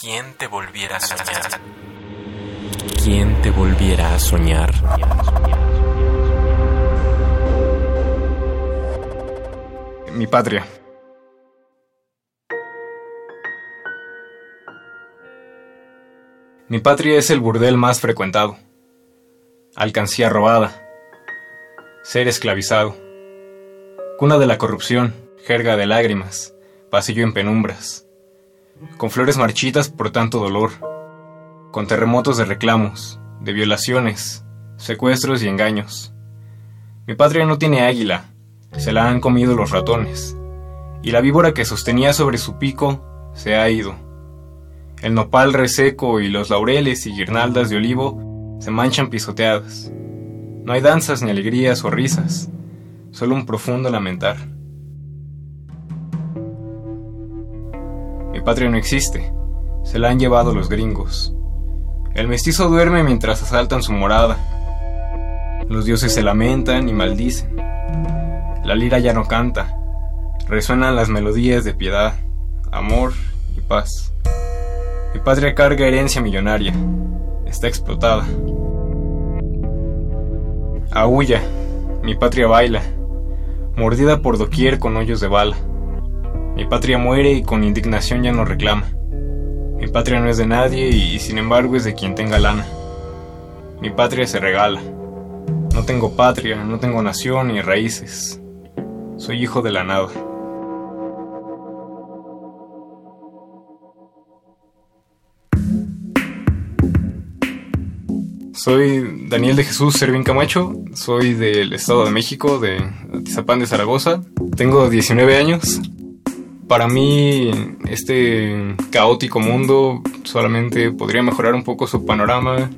¿Quién te volviera a soñar? ¿Quién te volviera a soñar? Mi patria. Mi patria es el burdel más frecuentado. Alcancía robada. Ser esclavizado. Cuna de la corrupción, jerga de lágrimas, pasillo en penumbras. Con flores marchitas por tanto dolor. Con terremotos de reclamos, de violaciones, secuestros y engaños. Mi patria no tiene águila, se la han comido los ratones. Y la víbora que sostenía sobre su pico se ha ido el nopal reseco y los laureles y guirnaldas de olivo se manchan pisoteadas. No hay danzas ni alegrías o risas, solo un profundo lamentar. Mi patria no existe, se la han llevado los gringos. El mestizo duerme mientras asaltan su morada. Los dioses se lamentan y maldicen. La lira ya no canta, resuenan las melodías de piedad, amor y paz. Mi patria carga herencia millonaria. Está explotada. Aúlla. Mi patria baila. Mordida por doquier con hoyos de bala. Mi patria muere y con indignación ya no reclama. Mi patria no es de nadie y sin embargo es de quien tenga lana. Mi patria se regala. No tengo patria, no tengo nación ni raíces. Soy hijo de la nada. Soy Daniel de Jesús Servín Camacho, soy del Estado de México, de Atizapán de Zaragoza. Tengo 19 años. Para mí, este caótico mundo solamente podría mejorar un poco su panorama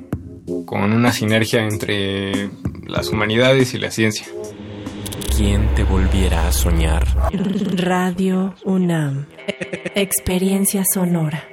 con una sinergia entre las humanidades y la ciencia. ¿Quién te volviera a soñar? Radio UNAM. Experiencia sonora.